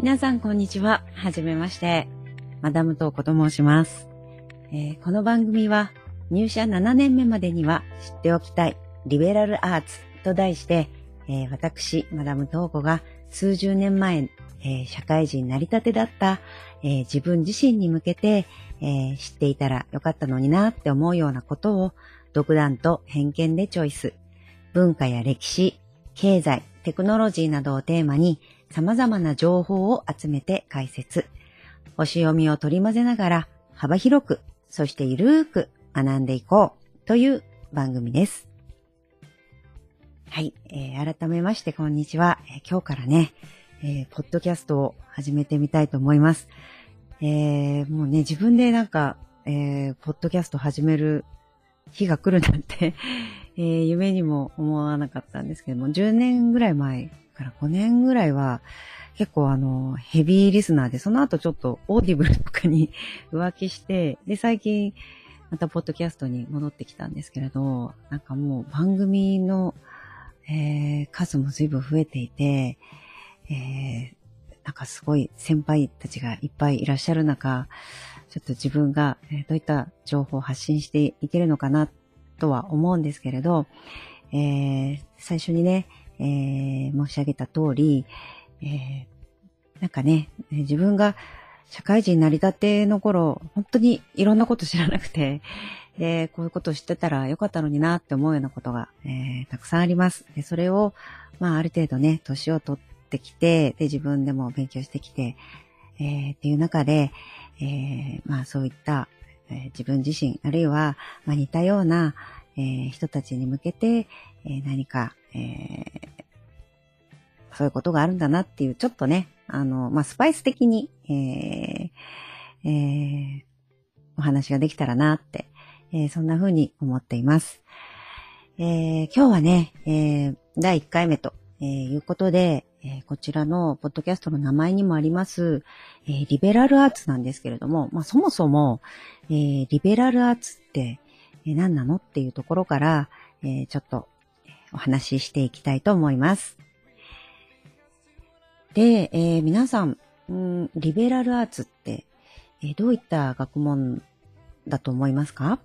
皆さん、こんにちは。はじめまして。マダムトーコと申します、えー、この番組は、入社7年目までには知っておきたいリベラルアーツと題して、えー、私、マダムトーコが数十年前、えー、社会人なりたてだった、え自分自身に向けて、え知っていたらよかったのになって思うようなことを独断と偏見でチョイス。文化や歴史、経済、テクノロジーなどをテーマに様々な情報を集めて解説。星読みを取り混ぜながら幅広く、そしてゆるーく学んでいこうという番組です。はい、えー、改めましてこんにちは。えー、今日からね、えー、ポッドキャストを始めてみたいと思います。えー、もうね、自分でなんか、えー、ポッドキャスト始める日が来るなんてえー、夢にも思わなかったんですけども、10年ぐらい前から5年ぐらいは、結構あの、ヘビーリスナーで、その後ちょっとオーディブルとかに 浮気して、で、最近、またポッドキャストに戻ってきたんですけれど、なんかもう番組の、えー、数も随分増えていて、えー、なんかすごい先輩たちがいっぱいいらっしゃる中、ちょっと自分がどういった情報を発信していけるのかなとは思うんですけれど、えー、最初にね、えー、申し上げた通り、えー、なんかね、自分が社会人になりたての頃、本当にいろんなこと知らなくて、で、こういうことを知ってたらよかったのになって思うようなことが、えー、たくさんあります。で、それを、まあ、ある程度ね、年を取ってきて、で、自分でも勉強してきて、えー、っていう中で、えー、まあ、そういった、えー、自分自身、あるいは、まあ、似たような、えー、人たちに向けて、えー、何か、えー、そういうことがあるんだなっていう、ちょっとね、あの、まあ、スパイス的に、えー、えー、お話ができたらなって、えー、そんな風に思っています。えー、今日はね、えー、第1回目と、えー、いうことで、えー、こちらのポッドキャストの名前にもあります、えー、リベラルアーツなんですけれども、まあ、そもそも、えー、リベラルアーツって、え何なのっていうところから、えちょっとお話ししていきたいと思います。で、え皆さん、んリベラルアーツって、えどういった学問だと思いますか？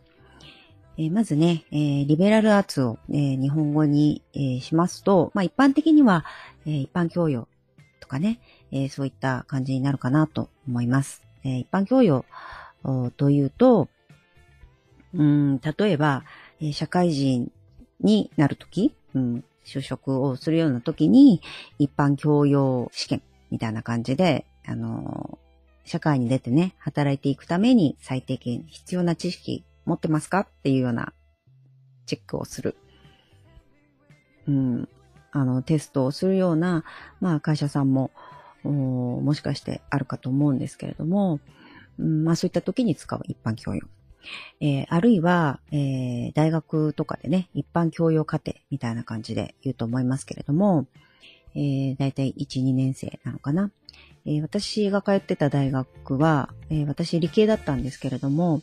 えまずね、えリベラルアーツを、え日本語に、えしますと、まあ、一般的には、え一般教養とかね、えそういった感じになるかなと思います。え一般教養というと、うん、例えば、え社会人になるとき、うん、就職をするようなときに、一般教養試験みたいな感じで、あの、社会に出てね、働いていくために最低限必要な知識持ってますか？っていうようなチェックをする。うん、あの、テストをするような、まあ会社さんも、もしかしてあるかと思うんですけれども、うん、まあそういった時に使う一般教養。えー、あるいは、えー、大学とかでね、一般教養課程みたいな感じで言うと思いますけれども、えー、だいたい1、2年生なのかな。えー、私が通ってた大学は、えー、私理系だったんですけれども、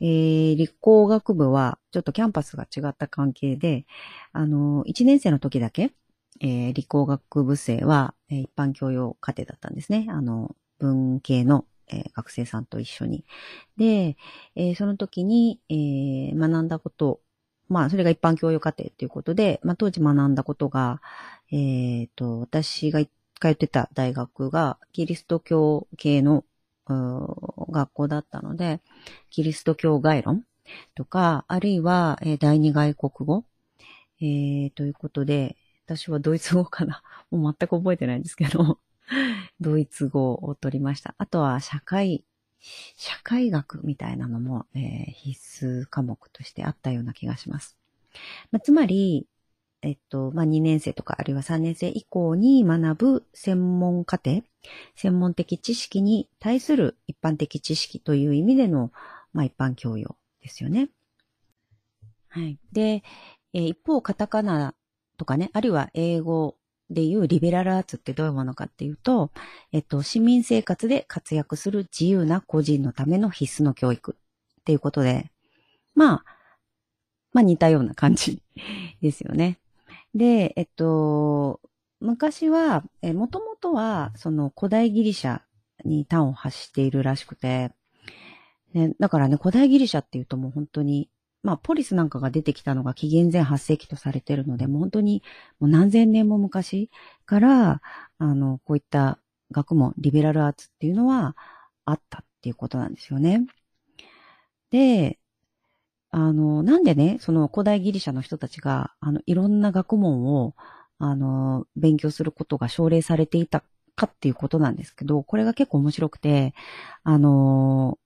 えー、理工学部はちょっとキャンパスが違った関係で、あの、1年生の時だけ、えー、理工学部生は、えー、一般教養課程だったんですね。あの、文系のえー、学生さんと一緒に。で、えー、その時に、えー、学んだこと、まあ、それが一般教養課程ということで、まあ、当時学んだことが、えっ、と、私が通ってた大学が、キリスト教系の学校だったので、キリスト教概論とか、あるいは、えー、第二外国語、えー、ということで、私はドイツ語かな。もう全く覚えてないんですけど、ドイツ語を取りました。あとは社会、社会学みたいなのも、えー、必須科目としてあったような気がします。まあ、つまり、えっと、まあ、2年生とかあるいは3年生以降に学ぶ専門課程、専門的知識に対する一般的知識という意味での、まあ、一般教養ですよね。はい。で、えー、一方、カタカナとかね、あるいは英語でいうリベラルアーツってどういうものかっていうと、えっと、市民生活で活躍する自由な個人のための必須の教育っていうことで、まあ、まあ似たような感じですよね。で、えっと、昔は、えもともとは、その古代ギリシャに端を発しているらしくて、ね、だからね、古代ギリシャっていうともう本当に、まあ、ポリスなんかが出てきたのが紀元前8世紀とされているので、もう本当にもう何千年も昔から、あの、こういった学問、リベラルアーツっていうのはあったっていうことなんですよね。で、あの、なんでね、その古代ギリシャの人たちが、あの、いろんな学問を、あの、勉強することが奨励されていたかっていうことなんですけど、これが結構面白くて、あの、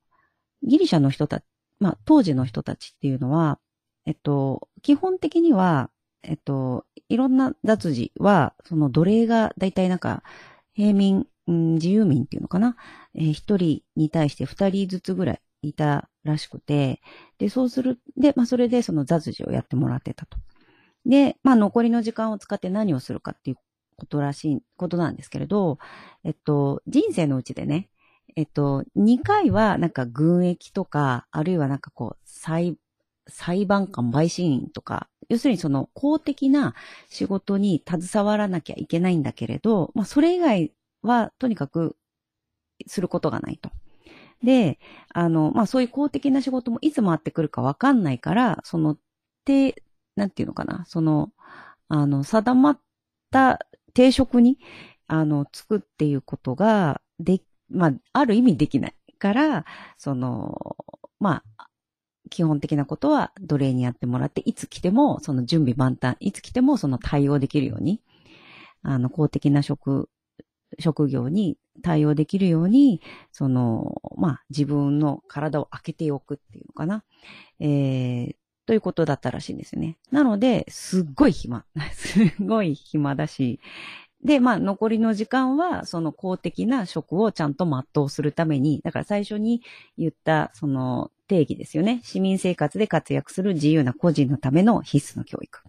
ギリシャの人たち、まあ、当時の人たちっていうのは、えっと、基本的には、えっと、いろんな雑事は、その奴隷がだいたいなんか、平民、うん、自由民っていうのかな、えー、一人に対して二人ずつぐらいいたらしくて、で、そうする、で、まあ、それでその雑事をやってもらってたと。で、まあ、残りの時間を使って何をするかっていうことらしい、ことなんですけれど、えっと、人生のうちでね、えっと、2回はなんか軍役とか、あるいはなんかこう、裁、裁判官、陪審員とか、要するにその公的な仕事に携わらなきゃいけないんだけれど、まあそれ以外はとにかくすることがないと。で、あの、まあそういう公的な仕事もいつ回ってくるかわかんないから、その、て、なんていうのかな、その、あの、定まった定職に、あの、つくっていうことがでまあ、ある意味できないから、その、まあ、基本的なことは奴隷にやってもらって、いつ来ても、その準備万端、いつ来てもその対応できるように、あの、公的な職、職業に対応できるように、その、まあ、自分の体を開けておくっていうのかな。えー、ということだったらしいんですよね。なので、すっごい暇。すっごい暇だし、で、まあ、残りの時間は、その公的な職をちゃんと全うするために、だから最初に言った、その定義ですよね。市民生活で活躍する自由な個人のための必須の教育。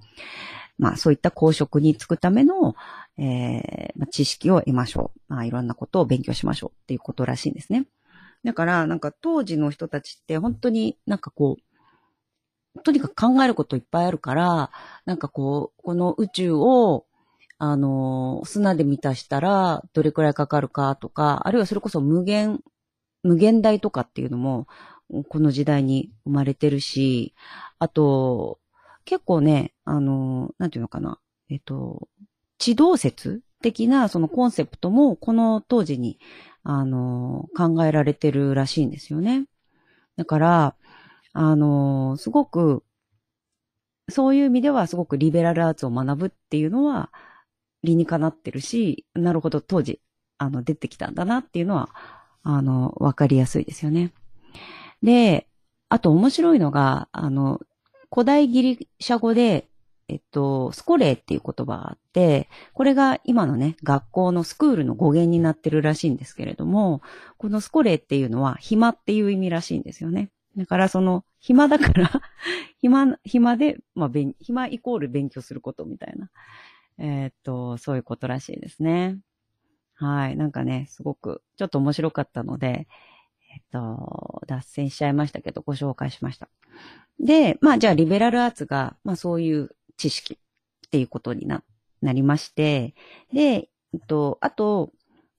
まあ、そういった公職に就くための、えー、知識を得ましょう。まあ、いろんなことを勉強しましょうっていうことらしいんですね。だから、なんか当時の人たちって本当になんかこう、とにかく考えることいっぱいあるから、なんかこう、この宇宙をあの、砂で満たしたらどれくらいかかるかとか、あるいはそれこそ無限、無限大とかっていうのも、この時代に生まれてるし、あと、結構ね、あの、なんていうのかな、えっと、地動説的なそのコンセプトもこの当時に、あの、考えられてるらしいんですよね。だから、あの、すごく、そういう意味ではすごくリベラルアーツを学ぶっていうのは、理にかなってるし、なるほど、当時、あの、出てきたんだなっていうのは、あの、わかりやすいですよね。で、あと面白いのが、あの、古代ギリシャ語で、えっと、スコレーっていう言葉があって、これが今のね、学校のスクールの語源になってるらしいんですけれども、このスコレーっていうのは暇っていう意味らしいんですよね。だからその、暇だから暇、暇で、まあ、暇イコール勉強することみたいな。えー、っと、そういうことらしいですね。はい。なんかね、すごく、ちょっと面白かったので、えっと、脱線しちゃいましたけど、ご紹介しました。で、まあ、じゃあ、リベラルアーツが、まあ、そういう知識っていうことにな、なりまして、で、えっと、あと、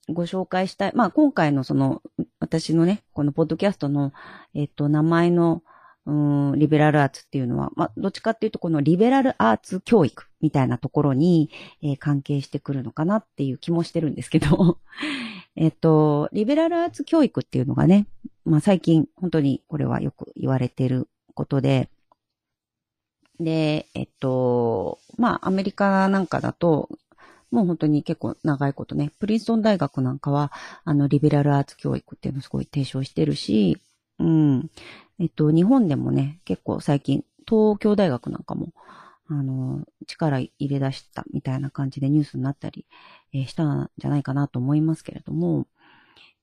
ご紹介したい、まあ、今回のその、私のね、このポッドキャストの、えっと、名前の、うん、リベラルアーツっていうのは、まあ、どっちかっていうと、このリベラルアーツ教育みたいなところに、えー、関係してくるのかなっていう気もしてるんですけど、えっと、リベラルアーツ教育っていうのがね、まあ、最近本当にこれはよく言われてることで、で、えっと、まあ、アメリカなんかだと、もう本当に結構長いことね、プリンストン大学なんかは、あの、リベラルアーツ教育っていうのをすごい提唱してるし、うん。えっと、日本でもね、結構最近、東京大学なんかも、あの、力入れ出したみたいな感じでニュースになったり、えー、したんじゃないかなと思いますけれども、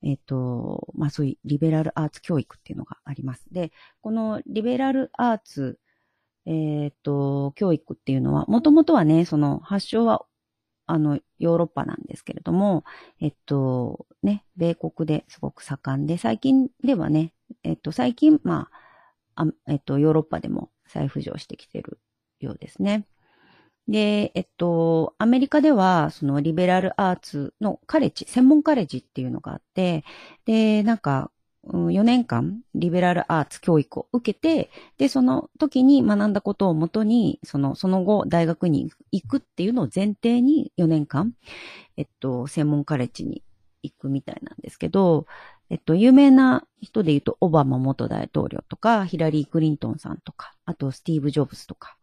えっ、と、まあそういうリベラルアーツ教育っていうのがあります。で、このリベラルアーツ、えっ、と、教育っていうのは、もともとはね、その発祥は、あの、ヨーロッパなんですけれども、えっと、ね、米国ですごく盛んで、最近ではね、えっと、最近、まあ、あえっと、ヨーロッパでも再浮上してきてるようですね。で、えっと、アメリカでは、そのリベラルアーツのカレッジ、専門カレッジっていうのがあって、で、なんか、4年間リベラルアーツ教育を受けて、で、その時に学んだことをもとに、その、その後大学に行くっていうのを前提に4年間、えっと、専門カレッジに行くみたいなんですけど、えっと、有名な人で言うと、オバマ元大統領とか、ヒラリー・クリントンさんとか、あと、スティーブ・ジョブズとか、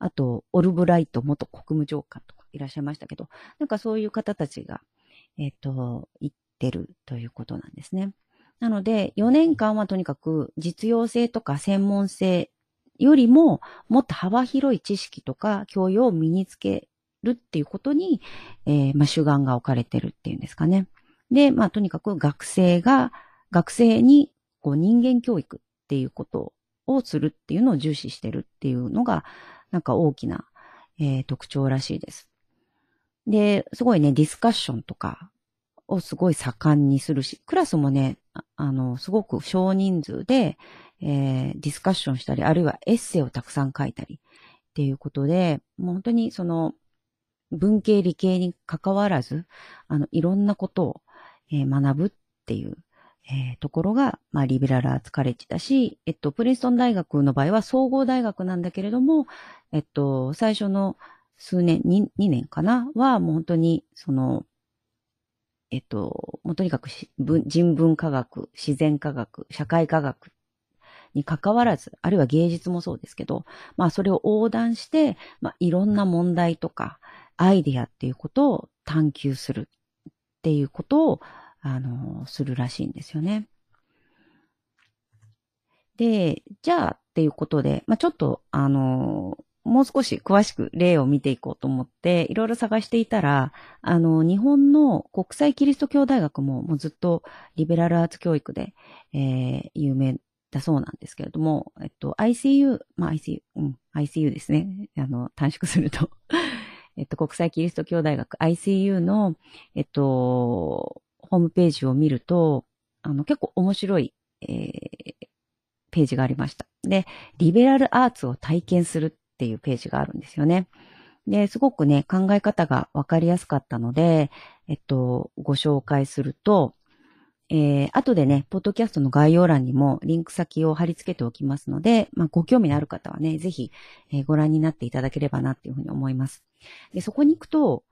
あと、オルブライト元国務長官とかいらっしゃいましたけど、なんかそういう方たちが、えっと、行ってるということなんですね。なので、4年間はとにかく実用性とか専門性よりも、もっと幅広い知識とか教養を身につけるっていうことに、えー、まあ、主眼が置かれてるっていうんですかね。で、まあ、とにかく学生が、学生に、こう、人間教育っていうことをするっていうのを重視してるっていうのが、なんか大きな、えー、特徴らしいです。で、すごいね、ディスカッションとかをすごい盛んにするし、クラスもね、あの、すごく少人数で、えー、ディスカッションしたり、あるいはエッセイをたくさん書いたりっていうことで、もう本当にその、文系理系に関わらず、あの、いろんなことを、え、学ぶっていう、え、ところが、まあ、リベラルアーツカレッジだし、えっと、プリンストン大学の場合は総合大学なんだけれども、えっと、最初の数年、2, 2年かな？は、もう本当に、その、えっと、もうとにかく人文科学、自然科学、社会科学に関わらず、あるいは芸術もそうですけど、まあそれを横断して、まあいろんな問題とか、アイディアっていうことを探求するっていうことを、あの、するらしいんですよね。で、じゃあっていうことで、まあちょっと、あの、もう少し詳しく例を見ていこうと思って、いろいろ探していたら、あの、日本の国際キリスト教大学ももうずっとリベラルアーツ教育で、えー、有名だそうなんですけれども、えっと、ICU、まあ ICU、うん、ICU ですね。あの、短縮すると えっと、国際キリスト教大学 ICU の、えっと、ホームページを見ると、あの、結構面白い、えー、ページがありました。で、リベラルアーツを体験するっていうページがあるんですよね。で、すごくね、考え方がわかりやすかったので、えっと、ご紹介すると、えー、後でね、ポッドキャストの概要欄にもリンク先を貼り付けておきますので、まあ、ご興味のある方はね、ぜひ、えー、ご覧になっていただければなっていうふうに思います。で、そこに行くと、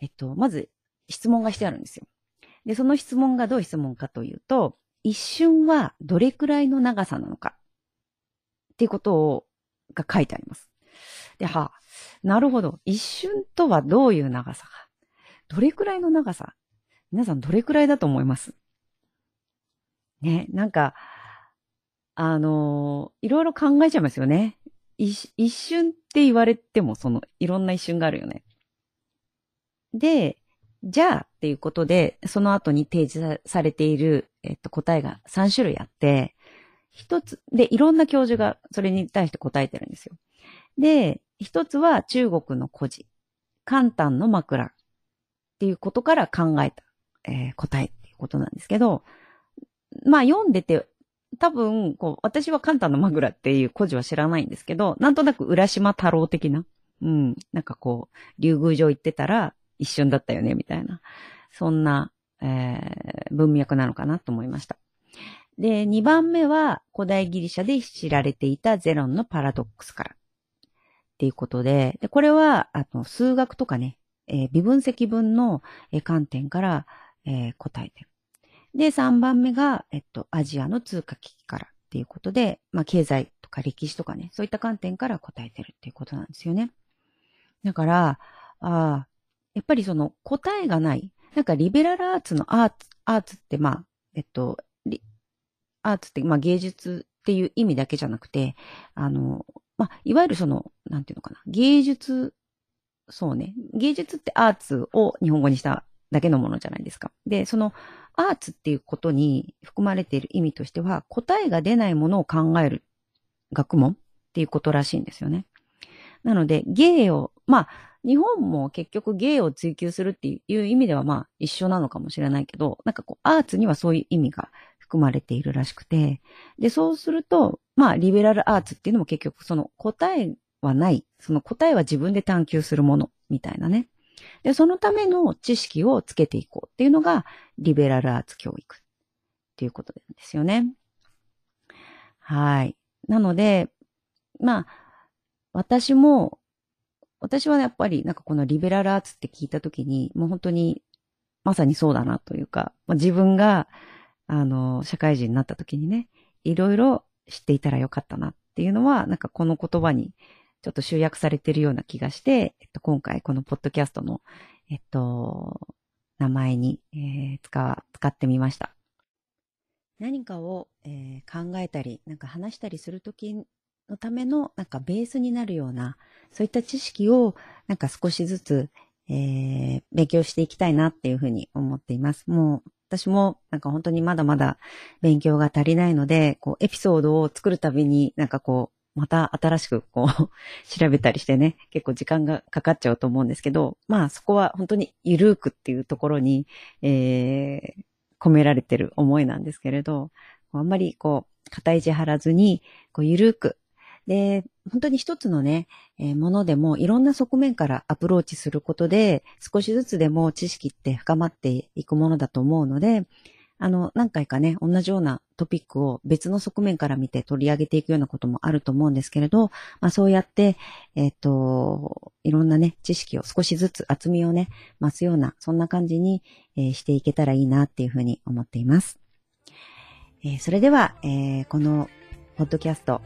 えっと、まず質問がしてあるんですよ。で、その質問がどういう質問かというと、一瞬はどれくらいの長さなのかっていうことを、が書いてあります。で、はあ、なるほど。一瞬とはどういう長さか。どれくらいの長さ？皆さんどれくらいだと思います？ね、なんか、あのー、いろいろ考えちゃいますよね。一一瞬って言われても、その、いろんな一瞬があるよね。で、じゃあっていうことで、その後に提示されている、えっと、答えが3種類あって、一つ、で、いろんな教授がそれに対して答えてるんですよ。で、一つは中国の古事、簡単の枕っていうことから考えた、えー、答えっていうことなんですけど、まあ読んでて、多分、こう、私は簡単の枕っていう古事は知らないんですけど、なんとなく浦島太郎的な、うん、なんかこう、竜宮城行ってたら一瞬だったよね、みたいな、そんな、えー、文脈なのかなと思いました。で、2番目は古代ギリシャで知られていたゼロンのパラドックスから。っていうことで、でこれは、あの、数学とかね、えー、微分積分の、え、観点から、えー、答えてる。で、3番目が、えっと、アジアの通貨危機からっていうことで、まあ、経済とか歴史とかね、そういった観点から答えてるっていうことなんですよね。だから、ああ、やっぱりその答えがない。なんかリベラルアーツのアーツ、アーツってまあ、えっと、アーツってまあ芸術っていう意味だけじゃなくて、あの、まあ、いわゆるその、なんていうのかな、芸術、そうね、芸術ってアーツを日本語にしただけのものじゃないですか。で、そのアーツっていうことに含まれている意味としては、答えが出ないものを考える学問っていうことらしいんですよね。なので、芸を、まあ、日本も結局芸を追求するっていう意味ではまあ一緒なのかもしれないけど、なんかこうアーツにはそういう意味が含まれているらしくて、で、そうすると、まあ、リベラルアーツっていうのも結局その答えはない。その答えは自分で探求するもの、みたいなね。で、そのための知識をつけていこうっていうのが、リベラルアーツ教育っていうことなんですよね。はい。なので、まあ、私も、私はやっぱりなんかこのリベラルアーツって聞いたときに、もう本当にまさにそうだなというか、まあ、自分が、あの、社会人になったときにね、いろいろ知っていたらよかったなっていうのは、なんかこの言葉にちょっと集約されてるような気がして、えっと、今回このポッドキャストの、えっと、名前に、えー、使、使ってみました。何かを、えー、考えたり、なんか話したりするときのための、なんかベースになるような、そういった知識を、なんか少しずつ、えー、勉強していきたいなっていうふうに思っています。もう、私もなんか本当にまだまだ勉強が足りないので、こう、エピソードを作るたびになんかこう、また新しくこう 調べたりしてね、結構時間がかかっちゃうと思うんですけど、まあそこは本当にゆるーくっていうところに、えー、込められてる思いなんですけれど、あんまりこう、肩意地張らずに、こうゆるく、で、本当に一つのね、えー、ものでもいろんな側面からアプローチすることで、少しずつでも知識って深まっていくものだと思うので、あの、何回かね、同じようなトピックを別の側面から見て取り上げていくようなこともあると思うんですけれど、まあそうやって、えっ、ー、と、いろんなね、知識を少しずつ厚みをね、増すような、そんな感じに、えー、していけたらいいなっていうふうに思っています。えー、それでは、えこの、ポッドキャスト、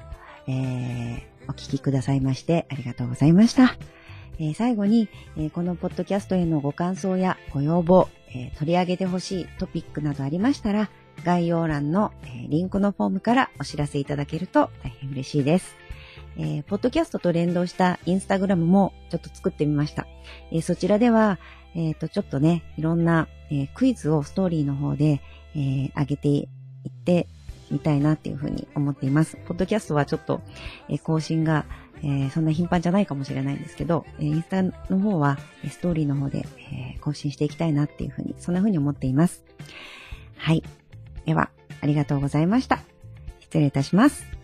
えお聞きくださいましてありがとうございました。え最後に、えこのポッドキャストへのご感想やご要望、え取り上げてほしいトピックなどありましたら、概要欄の、えリンクのフォームからお知らせいただけると大変嬉しいです。え、ポッドキャストと連動したインスタグラムもちょっと作ってみました。え、そちらでは、えっ、ー、と、ちょっとね、いろんな、え、クイズをストーリーの方で、え、上げていってみたいなっていうふうに思っています。ポッドキャストはちょっと、え、更新が、え、そんな頻繁じゃないかもしれないんですけど、え、インスタの方は、ストーリーの方で、え、更新していきたいなっていうふうに、そんなふうに思っています。はい。では、ありがとうございました。失礼いたします。